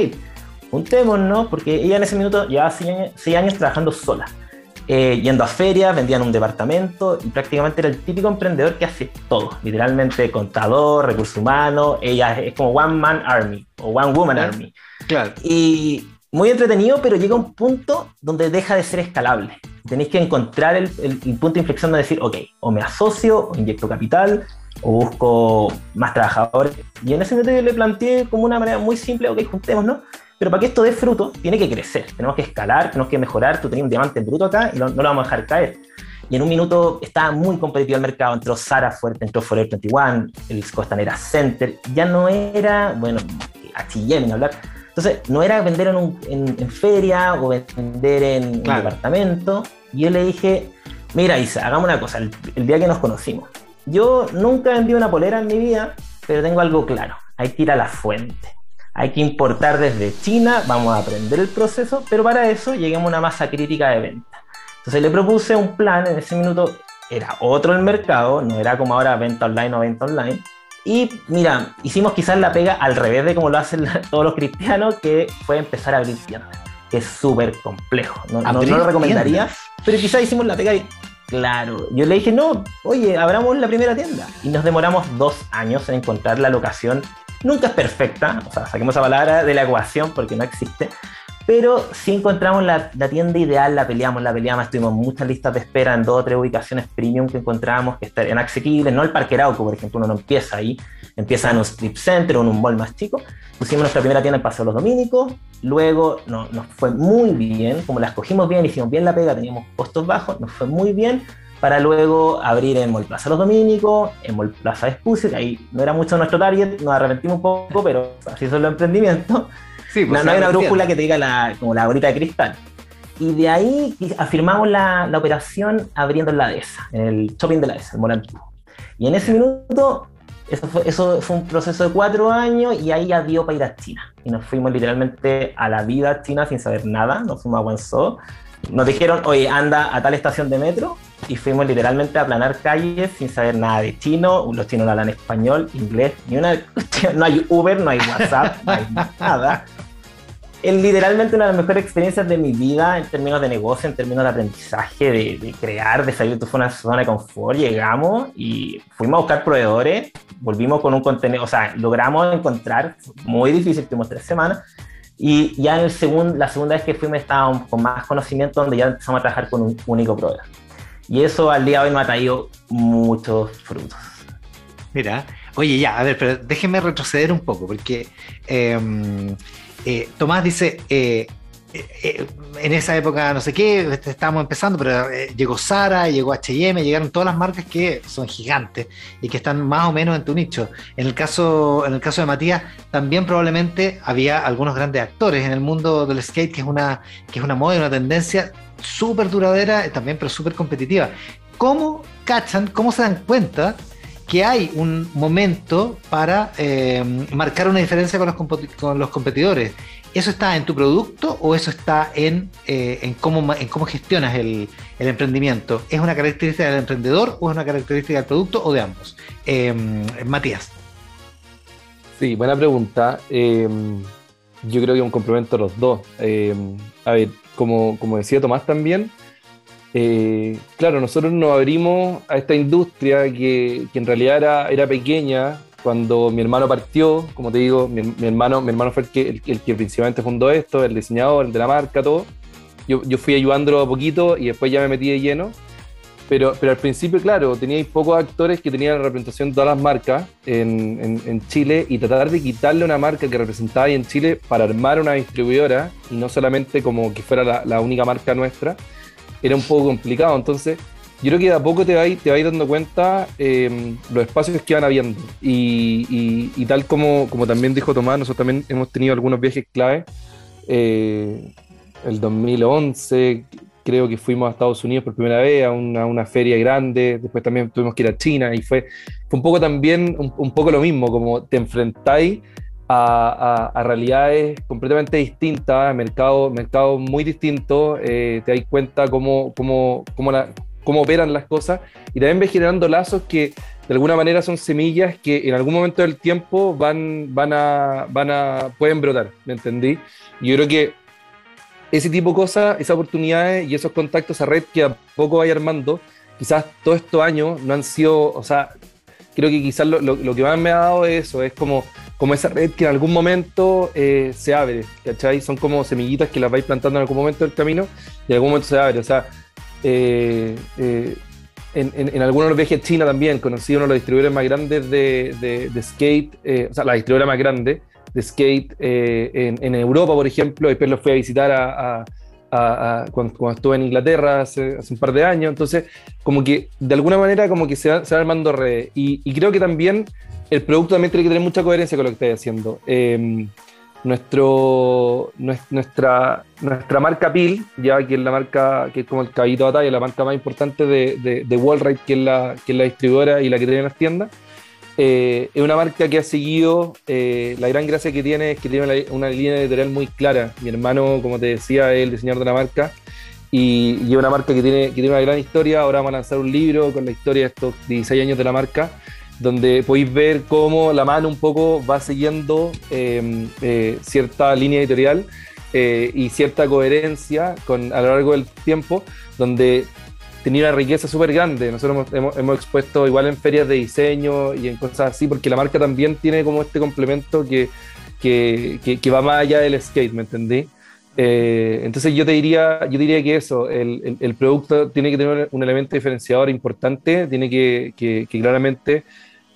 juntémonos, porque ella en ese minuto llevaba seis años, trabajando sola. Eh, yendo a ferias, vendían un departamento y prácticamente era el típico emprendedor que hace todo, literalmente contador, recursos humanos, ella es como One Man Army o One Woman Army. Claro. Y muy entretenido, pero llega un punto donde deja de ser escalable. Tenéis que encontrar el, punto de inflexión de decir, ok, o me asocio, o inyecto capital, o busco más trabajadores. Y en ese momento yo le planteé como una manera muy simple, ok, juntémonos, pero para que esto dé fruto, tiene que crecer. Tenemos que escalar, tenemos que mejorar. Tú tenías un diamante bruto acá y no, lo vamos a dejar caer. Y en un minuto estaba muy competitivo el mercado. Entró Sara fuerte, entró Forever 21, el Costanera Center. Ya no era, bueno, H&M hablar entonces, no era vender en, feria o vender en un departamento. Y yo le dije, mira Isa, hagamos una cosa, el, día que nos conocimos. Yo nunca vendí una polera en mi vida, pero tengo algo claro, hay que ir a la fuente. Hay que importar desde China, vamos a aprender el proceso, pero para eso lleguemos a una masa crítica de venta. Entonces le propuse un plan, en ese minuto era otro el mercado, no era como ahora venta online o venta online, y mira, hicimos quizás la pega al revés de como lo hacen todos los cristianos, que fue empezar a abrir tiendas. es súper complejo. No, no, lo recomendaría, pero quizás hicimos la pega y, claro, yo le dije, no, oye, abramos la primera tienda. Y nos demoramos dos años en encontrar la locación. Nunca es perfecta, o sea, saquemos esa palabra de la ecuación porque no existe, pero si encontramos la, tienda ideal, la peleamos, la peleamos, tuvimos muchas listas de espera en dos o tres ubicaciones premium que encontramos que estarían asequibles, no el Parque Arauco, por ejemplo, uno no empieza ahí, empieza en un strip center o en un mall más chico. Pusimos nuestra primera tienda en Paseo Los Dominicos, luego no, nos fue muy bien, como la escogimos bien, hicimos bien la pega, teníamos costos bajos, nos fue muy bien, para luego abrir en Mall Plaza Los Dominicos, en Mall Plaza Espucio, que ahí no era mucho nuestro target, nos arrepentimos un poco, pero así son los emprendimientos. Pues no, hay una brújula que te diga la, como la bolita de cristal. Y de ahí afirmamos la, la operación abriendo en la DESA, en el shopping de la DESA, el Morantú. Y en ese minuto, eso fue, eso fue un proceso de cuatro años y ahí ya dio para ir a China. Y nos fuimos literalmente a la vida china sin saber nada, nos fuimos a Guangzhou. Nos dijeron, oye, anda a tal estación de metro y fuimos literalmente a aplanar calles sin saber nada de chino. Los chinos no hablan español, inglés, ni una. No hay Uber, no hay WhatsApp, no hay nada es literalmente una de las mejores experiencias de mi vida en términos de negocio, en términos de aprendizaje, de, crear, de salir de tu zona de confort. Llegamos y fuimos a buscar proveedores, volvimos con un contenido, o sea, logramos encontrar, muy difícil, tuvimos tres semanas, y ya en el segundo, la segunda vez que fuimos estábamos con más conocimiento, donde ya empezamos a trabajar con un único proveedor. Y eso al día de hoy me ha traído muchos frutos. Mira, oye, ya, a ver, pero déjeme retroceder un poco, porque... Em, eh, Tomás dice, eh, eh, en esa época no sé qué, este, estábamos empezando, pero llegó Sara, llegó HM, llegaron todas las marcas que son gigantes y que están más o menos en tu nicho. En el caso, en el caso de Matías, también probablemente había algunos grandes actores en el mundo del skate, que es una, que es una moda y una tendencia súper duradera, también, pero súper competitiva. ¿Cómo cachan, cómo se dan cuenta que hay un momento para eh, marcar una diferencia con los, competidores. ¿Eso está en tu producto o eso está en, eh, cómo, gestionas el, emprendimiento? ¿Es una característica del emprendedor o es una característica del producto o de ambos? Em, Matías. Sí, buena pregunta. Yo creo que un complemento a los dos. Em, a ver, como, como decía Tomás también, eh, claro, nosotros nos abrimos a esta industria que, en realidad era, era, pequeña cuando mi hermano partió, como te digo, mi, hermano, mi hermano fue el que, el, que principalmente fundó esto, el diseñador, el de la marca, todo. Yo, yo fui ayudándolo a poquito y después ya me metí de lleno. Pero, pero al principio, claro, teníais pocos actores que tenían representación de todas las marcas en, Chile y tratar de quitarle una marca que representaba en Chile para armar una distribuidora y no solamente como que fuera la, la única marca nuestra era un poco complicado. Entonces, yo creo que de a poco te vais, te dando cuenta eh, los espacios que van habiendo. Y, y, tal como, como también dijo Tomás, nosotros también hemos tenido algunos viajes clave. Eh, el 2011 creo que fuimos a Estados Unidos por primera vez a una, una, feria grande, después también tuvimos que ir a China y fue, fue un poco también, un, un poco lo mismo, como te enfrentáis a, realidades completamente distintas, mercados mercado muy distintos, eh, te das cuenta cómo, cómo, cómo, cómo, operan las cosas y también ves generando lazos que de alguna manera son semillas que en algún momento del tiempo van, van, a, van a, pueden brotar, ¿me entendí? Yo creo que ese tipo de cosas, esas oportunidades y esos contactos a red que a poco vaya armando, quizás todos estos años no han sido, o sea, creo que quizás lo, lo, que más me ha dado eso, es como, como esa red que en algún momento eh, se abre, ¿cachai? Son como semillitas que las vais plantando en algún momento del camino y en algún momento se abre, o sea, eh, eh, en, en, algunos viajes China también conocí uno de los distribuidores más grandes de, de, skate, o sea, la distribuidora más grande de skate en, en, Europa, por ejemplo, después los fui a visitar a cuando, estuve en Inglaterra hace, un par de años. Entonces, como que de alguna manera como que se va, se armando redes. Y, creo que también el producto también tiene que tener mucha coherencia con lo que estáis haciendo. Em, nuestro, nuestra, nuestra marca PIL, ya que es la marca que es como el caballito de batalla, la marca más importante de, de, de Wallride, que es, la, que es la distribuidora y la que tiene las tiendas, eh, es una marca que ha seguido, eh, la gran gracia que tiene es que tiene una, línea editorial muy clara. Mi hermano, como te decía, es el diseñador de la marca y, es una marca que tiene, que tiene una gran historia. Ahora vamos a lanzar un libro con la historia de estos 16 años de la marca, donde podéis ver cómo la mano un poco va siguiendo eh, cierta línea editorial. eh, y cierta coherencia con, a lo largo del tiempo, donde tenía una riqueza súper grande. Nosotros hemos, hemos, expuesto igual en ferias de diseño y en cosas así, porque la marca también tiene como este complemento que, que, que, va más allá del skate, ¿me entendí? Eh, entonces yo te diría, yo diría que eso, el, el, producto tiene que tener un elemento diferenciador importante, tiene que, que, que claramente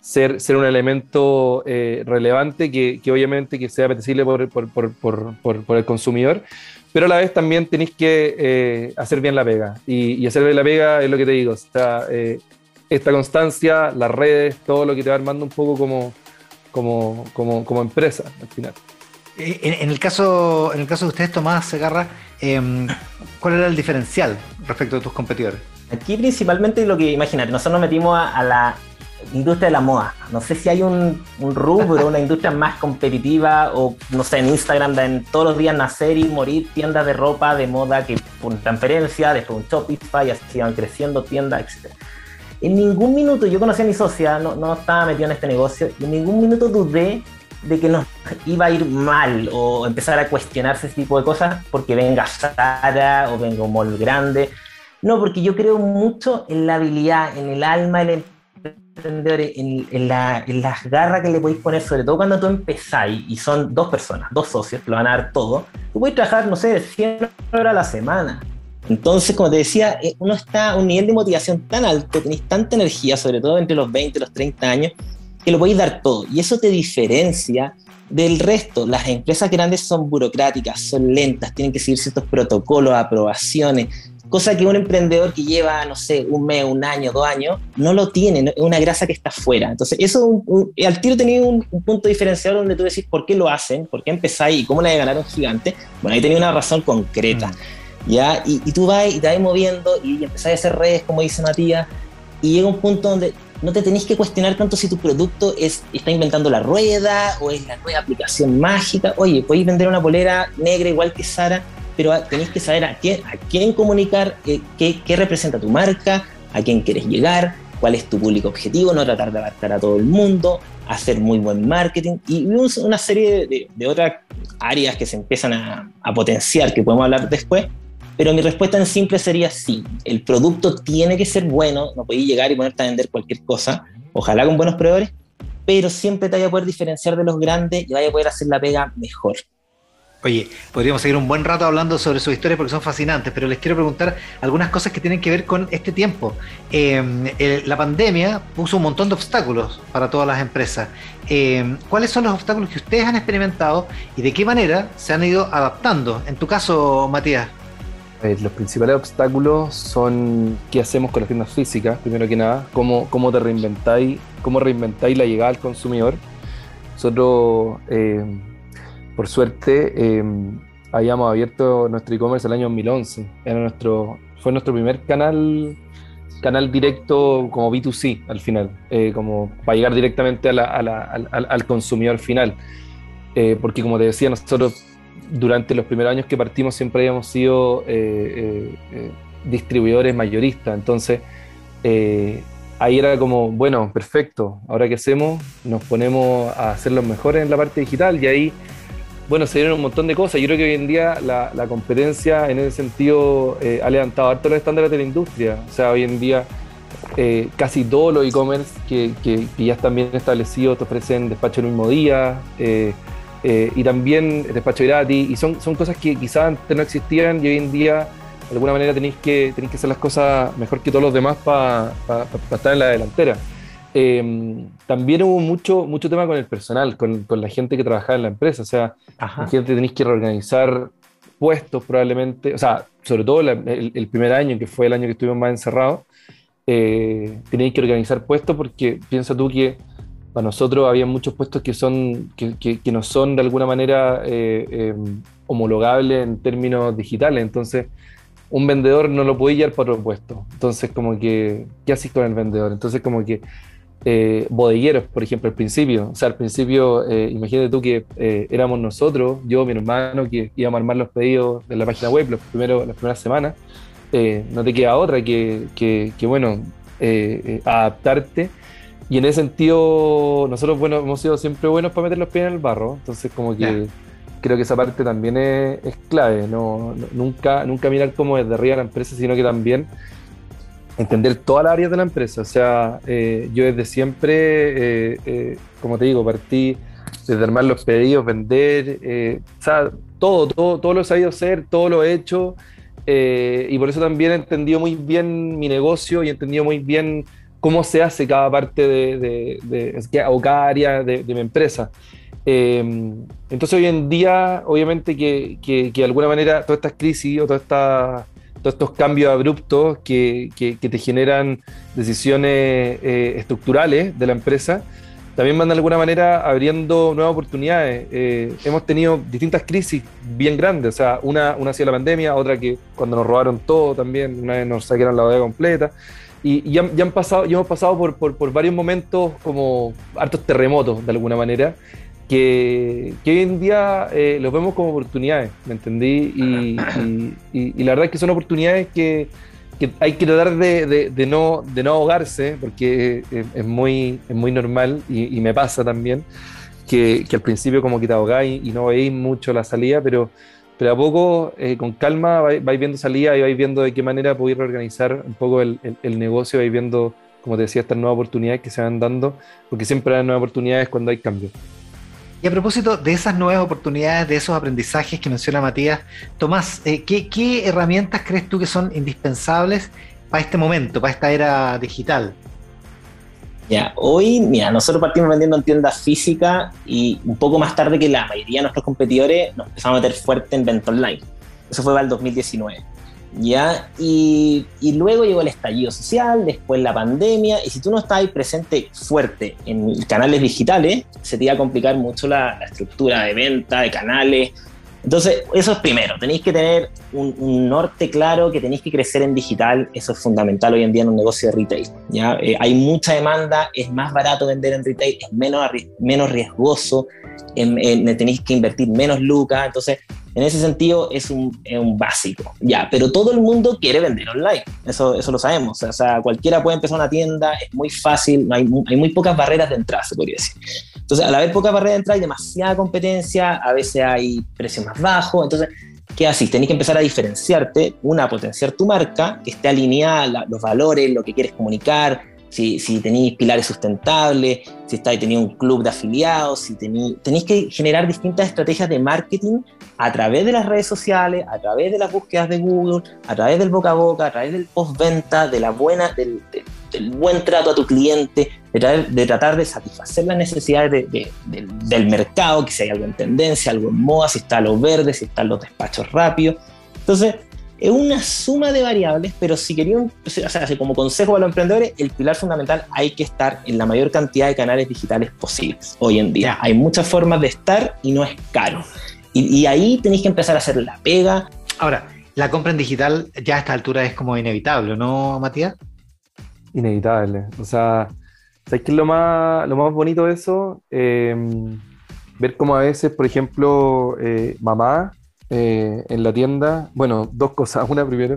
ser, ser un elemento eh, relevante que, que, obviamente que sea apetecible por, por, por, por, el consumidor, pero a la vez también tenéis que eh, hacer bien la pega. Y, y, hacer bien la pega es lo que te digo, eh, esta constancia, las redes, todo lo que te va armando un poco como, como, como, como empresa al final. En, en, el caso, en el caso de ustedes, Tomás Segarra, eh, ¿cuál era el diferencial respecto de tus competidores? Aquí principalmente lo que imaginar, nosotros nos metimos a, a la industria de la moda. No sé si hay un, un rubro, una industria más competitiva o, no sé, en Instagram en todos los días nacer y morir tiendas de ropa de moda que por transferencia, después un Shopify, así van creciendo tiendas, etc. En ningún minuto, yo conocí a mi socia, no, no estaba metido en este negocio, y en ningún minuto dudé de que nos iba a ir mal o empezar a cuestionarse ese tipo de cosas porque venga Sara o venga un mall grande. No, porque yo creo mucho en la habilidad, en el alma, el emprendedores, en, en, la, en, las garras que le podéis poner, sobre todo cuando tú empezáis y son dos personas, dos socios, lo van a dar todo, tú puedes trabajar, no sé, 100 horas a la semana. Entonces, como te decía, eh, uno está a un nivel de motivación tan alto, tenéis tanta energía, sobre todo entre los 20 y los 30 años, que lo podéis dar todo. Y eso te diferencia del resto. Las empresas grandes son burocráticas, son lentas, tienen que seguir ciertos protocolos, aprobaciones, cosa que un emprendedor que lleva, no sé, un mes, un año, dos años, no lo tiene, es una grasa que está fuera. Entonces, eso un, un, al tiro tenía un, un, punto diferenciador donde tú decís por qué lo hacen, por qué empezáis y cómo le ganaron gigante. Bueno, ahí tenía una razón concreta. Mm. ¿ya? Y, y, tú vas y te vas moviendo y empezáis a hacer redes, como dice Matías, y llega un punto donde no te tenéis que cuestionar tanto si tu producto es, está inventando la rueda o es la nueva aplicación mágica. Oye, podéis vender una polera negra igual que Sara, pero tenéis que saber a quién, a quién comunicar, eh, qué, qué, representa tu marca, a quién quieres llegar, cuál es tu público objetivo, no tratar de abarcar a todo el mundo, hacer muy buen marketing y una serie de, de otras áreas que se empiezan a, a, potenciar, que podemos hablar después. Pero mi respuesta en simple sería sí, el producto tiene que ser bueno, no podéis llegar y ponerte a vender cualquier cosa, ojalá con buenos proveedores, pero siempre te vaya a poder diferenciar de los grandes y vaya a poder hacer la pega mejor. Oye, podríamos seguir un buen rato hablando sobre sus historias porque son fascinantes, pero les quiero preguntar algunas cosas que tienen que ver con este tiempo. El, la pandemia puso un montón de obstáculos para todas las empresas. Eh, ¿Cuáles son los obstáculos que ustedes han experimentado y de qué manera se han ido adaptando? En tu caso, Matías. Los principales obstáculos son qué hacemos con las tiendas físicas, primero que nada, cómo, cómo te reinventáis, cómo reinventáis la llegada al consumidor. Nosotros por suerte, eh, habíamos abierto nuestro e-commerce el año 2011. Era nuestro, fue nuestro primer canal, canal directo como B2C al final, eh, como para llegar directamente a al, al, consumidor final. Eh, porque como te decía, nosotros durante los primeros años que partimos siempre habíamos sido eh, distribuidores mayoristas. Entonces, ahí era como, bueno, perfecto, ahora que hacemos, nos ponemos a hacer los mejores en la parte digital y ahí bueno, se dieron un montón de cosas. Yo creo que hoy en día la, la competencia en ese sentido eh, ha levantado harto los estándares de la industria. O sea, hoy en día eh, casi todos los e-commerce que, ya están bien establecidos te ofrecen despacho el mismo día eh, y también despacho gratis. Y son, son cosas que quizás antes no existían y hoy en día de alguna manera tenéis que, tenéis que hacer las cosas mejor que todos los demás para pa, pa estar en la delantera. Eh, también hubo mucho, mucho tema con el personal, con, con, la gente que trabajaba en la empresa. O sea, Ajá. la gente tenéis que reorganizar puestos probablemente, o sea, sobre todo la, el, el, primer año, que fue el año que estuvimos más encerrados, eh, tenéis que organizar puestos porque piensa tú que para nosotros había muchos puestos que, son, que, que, que no son de alguna manera eh, eh, homologables en términos digitales. Entonces, un vendedor no lo podía llevar para otro puesto. Entonces, como que, ¿qué haces con el vendedor? Entonces, como que eh, bodegueros, por ejemplo, al principio. O sea, al principio, eh, imagínate tú que eh, éramos nosotros, yo, mi hermano, que íbamos a armar los pedidos de la página web los primeros, las primeras semanas. Eh, no te queda otra que, que, que bueno, eh, adaptarte. Y en ese sentido, nosotros, bueno, hemos sido siempre buenos para meter los pies en el barro. Entonces, como que creo que esa parte también es, clave, no, nunca, nunca mirar como desde arriba la empresa, sino que también entender todas las áreas de la empresa. O sea, eh, yo desde siempre, eh, eh, como te digo, partí desde armar los pedidos, vender, o sea, todo, todo, todo lo he sabido hacer, todo lo he hecho. y por eso también he entendido muy bien mi negocio y he entendido muy bien cómo se hace cada parte de, de, de o cada área de, mi empresa. entonces hoy en día, obviamente que, que, que, de alguna manera todas estas crisis o todas estas todos estos cambios abruptos que, que, te generan decisiones eh, estructurales de la empresa, también van de alguna manera abriendo nuevas oportunidades. Eh, hemos tenido distintas crisis bien grandes, o sea, una, una ha sido la pandemia, otra que cuando nos robaron todo también, una vez nos saquearon la bodega completa. Y, ya, han pasado, ya hemos pasado por, por, por varios momentos como hartos terremotos de alguna manera que, hoy en día eh, los vemos como oportunidades, ¿me entendí? Y, la verdad es que son oportunidades que, hay que tratar de, no, de no ahogarse, porque es, muy, es muy normal y, me pasa también, que, al principio como que te ahogáis y no veis mucho la salida, pero, pero a poco, eh, con calma, vais, viendo salida y vais viendo de qué manera poder reorganizar un poco el, el, negocio, vais viendo, como te decía, estas nuevas oportunidades que se van dando, porque siempre hay nuevas oportunidades cuando hay cambios. Y a propósito de esas nuevas oportunidades, de esos aprendizajes que menciona Matías, Tomás, eh, ¿qué, herramientas crees tú que son indispensables para este momento, para esta era digital? Ya, hoy, mira, nosotros partimos vendiendo en tiendas físicas y un poco más tarde que la mayoría de nuestros competidores nos empezamos a meter fuerte en venta online. Eso fue para el 2019. ¿Ya? Y, y, luego llegó el estallido social, después la pandemia, y si tú no estás ahí presente fuerte en canales digitales, se te iba a complicar mucho la, estructura de venta, de canales. Entonces, eso es primero, tenéis que tener un, norte claro, que tenéis que crecer en digital, eso es fundamental hoy en día en un negocio de retail. ¿ya? Eh, hay mucha demanda, es más barato vender en retail, es menos, menos riesgoso, tenéis que invertir menos lucas, entonces en ese sentido es un, es un, básico, ya, pero todo el mundo quiere vender online, eso, eso lo sabemos, o sea, cualquiera puede empezar una tienda, es muy fácil, hay, hay muy pocas barreras de entrada, se podría decir. Entonces, al haber pocas barreras de entrada hay demasiada competencia, a veces hay precios más bajos, entonces, ¿qué haces? Tenés que empezar a diferenciarte, una, potenciar tu marca, que esté alineada los valores, lo que quieres comunicar, si, tenéis pilares sustentables, si estáis teniendo un club de afiliados, si tenéis, que generar distintas estrategias de marketing a través de las redes sociales, a través de las búsquedas de Google, a través del boca a boca, a través del postventa, de la buena, del, buen trato a tu cliente, de, de, tratar de satisfacer las necesidades del mercado, que si hay algo en tendencia, algo en moda, si está lo verde, si están los despachos rápidos. Entonces, es una suma de variables, pero si querían, o sea, como consejo para los emprendedores, el pilar fundamental hay que estar en la mayor cantidad de canales digitales posibles hoy en día. Hay muchas formas de estar y no es caro. Y, ahí tenéis que empezar a hacer la pega. Ahora, la compra en digital ya a esta altura es como inevitable, ¿no, Matías? Inevitable. O sea, ¿sabes qué es lo más, lo más bonito de eso? Eh, ver cómo a veces, por ejemplo, eh, mamá eh, en la tienda. Bueno, dos cosas. Una primero,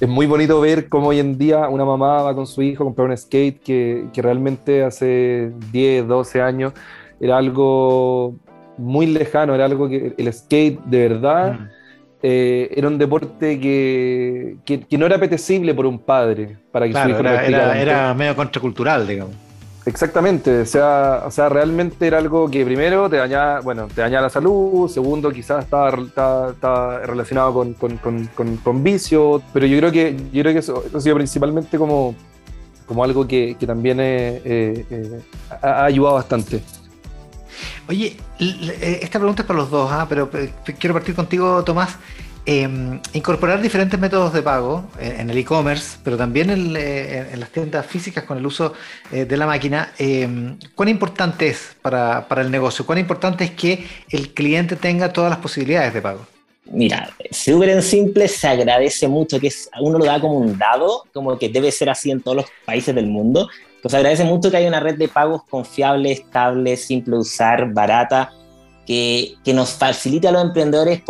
es muy bonito ver cómo hoy en día una mamá va con su hijo a comprar un skate que, que realmente hace 10, 12 años era algo muy lejano, era algo que el skate de verdad mm. eh, era un deporte que, que, no era apetecible por un padre para que su hijo era, era, era medio contracultural, digamos. Exactamente, o sea, o sea, realmente era algo que primero te dañaba, bueno, te dañaba la salud, segundo quizás estaba, relacionado con, con, vicio, pero yo creo que, yo creo que eso, ha sido principalmente como, como algo que, también eh, eh, ha, ayudado bastante. Oye, esta pregunta es para los dos, ¿ah? pero quiero partir contigo, Tomás. Em, incorporar diferentes métodos de pago en, el e-commerce, pero también eh, en, las tiendas físicas con el uso eh, de la máquina, em, ¿cuán importante es para, el negocio? ¿Cuán importante es que el cliente tenga todas las posibilidades de pago? Mira, súper en simple, se agradece mucho que es, uno lo da como un dado, como que debe ser así en todos los países del mundo. Pues agradece mucho que haya una red de pagos confiable, estable, simple de usar, barata, que, que nos facilite a los emprendedores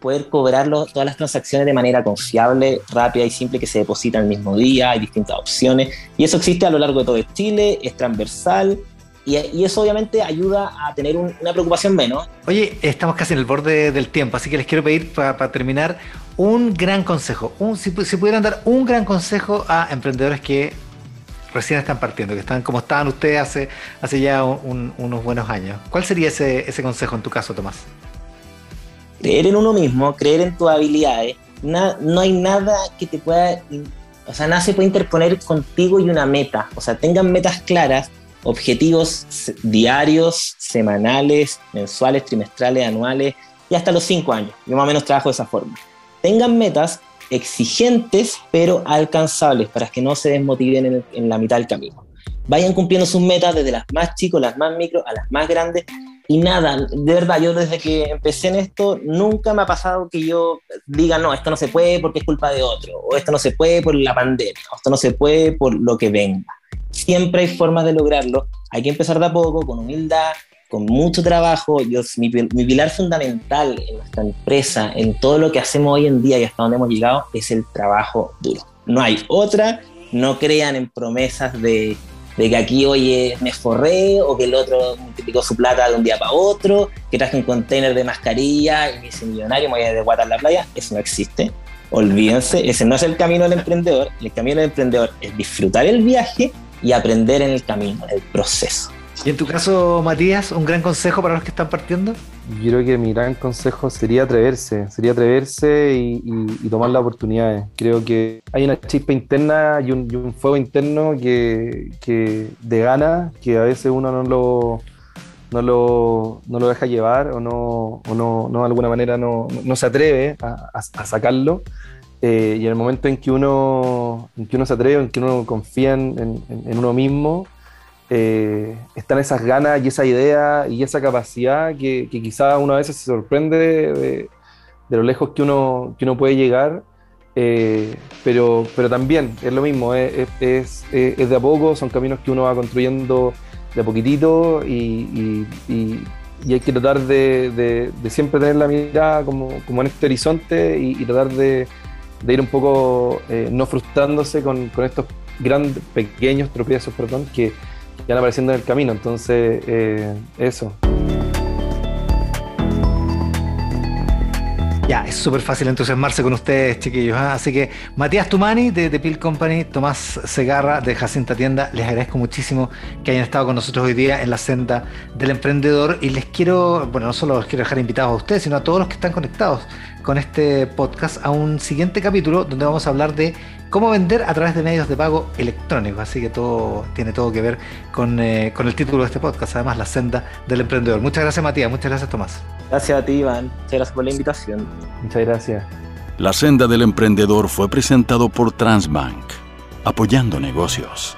poder cobrarlo, todas las transacciones de manera confiable, rápida y simple que se depositan el mismo día, hay distintas opciones y eso existe a lo largo de todo Chile, es transversal y, eso obviamente ayuda a tener una preocupación menos. Oye, estamos casi en el borde del tiempo, así que les quiero pedir para, terminar un gran consejo. Un, si, pudieran dar un gran consejo a emprendedores que recién están partiendo, que están como estaban ustedes hace, hace ya unos buenos años. ¿Cuál sería ese, ese consejo en tu caso, Tomás? Creer en uno mismo, creer en tus habilidades. no hay nada que te pueda, o sea, nada se puede interponer contigo y una meta. O sea, tengan metas claras, objetivos diarios, semanales, mensuales, trimestrales, anuales y hasta los cinco años. Yo más o menos trabajo de esa forma. Tengan metas exigentes pero alcanzables para que no se desmotiven en, la mitad del camino. Vayan cumpliendo sus metas desde las más chicos, las más micro, a las más grandes. Y nada, de verdad, yo desde que empecé en esto, nunca me ha pasado que yo diga, no, esto no se puede porque es culpa de otro, o esto no se puede por la pandemia, o esto no se puede por lo que venga siempre hay formas de lograrlo. Hay que empezar de a poco, con humildad, con mucho trabajo. Yo, mi, pilar fundamental en nuestra empresa, en todo lo que hacemos hoy en día y hasta donde hemos llegado, es el trabajo duro. No hay otra. No crean en promesas de, que aquí, oye, me forré o que el otro multiplicó su plata de un día para otro, que traje un container de mascarilla y me hice millonario, me voy a de guata la playa. Eso no existe. Olvídense, ese no es el camino del emprendedor. El camino del emprendedor es disfrutar el viaje y aprender en el camino, en el proceso. Y en tu caso, Matías, un gran consejo para los que están partiendo. Yo creo que mi gran consejo sería atreverse, sería atreverse y, tomar las oportunidades. Creo que hay una chispa interna y un, fuego interno que, de gana que a veces uno no lo, no lo, no lo deja llevar o no, o no, no de alguna manera no, no se atreve a, a sacarlo. Eh, y en el momento en que uno, en que uno se atreve, en que uno confía en, uno mismo, eh, están esas ganas y esa idea y esa capacidad que, quizás uno a veces se sorprende de, lo lejos que uno, que uno puede llegar, eh, pero, pero también es lo mismo, es, es, es, de a poco, son caminos que uno va construyendo de a poquitito y, y, hay que tratar de, de, siempre tener la mirada como, como en este horizonte y tratar de de ir un poco eh, no frustrándose con, con, estos grandes, pequeños tropiezos, perdón, que, que van apareciendo en el camino. Entonces, eh, eso. Ya, es súper fácil entusiasmarse con ustedes, chiquillos. ¿ah? Así que Matías Tumani de The Pill Company, Tomás Segarra de Jacinta Tienda, les agradezco muchísimo que hayan estado con nosotros hoy día en la senda del emprendedor y les quiero, bueno, no solo los quiero dejar invitados a ustedes, sino a todos los que están conectados con este podcast a un siguiente capítulo donde vamos a hablar de cómo vender a través de medios de pago electrónicos. Así que todo tiene todo que ver con, eh, con el título de este podcast, además la senda del emprendedor. Muchas gracias Matías, muchas gracias Tomás. Gracias a ti Iván, muchas gracias por la invitación. Muchas gracias. La senda del emprendedor fue presentado por Transbank, apoyando negocios.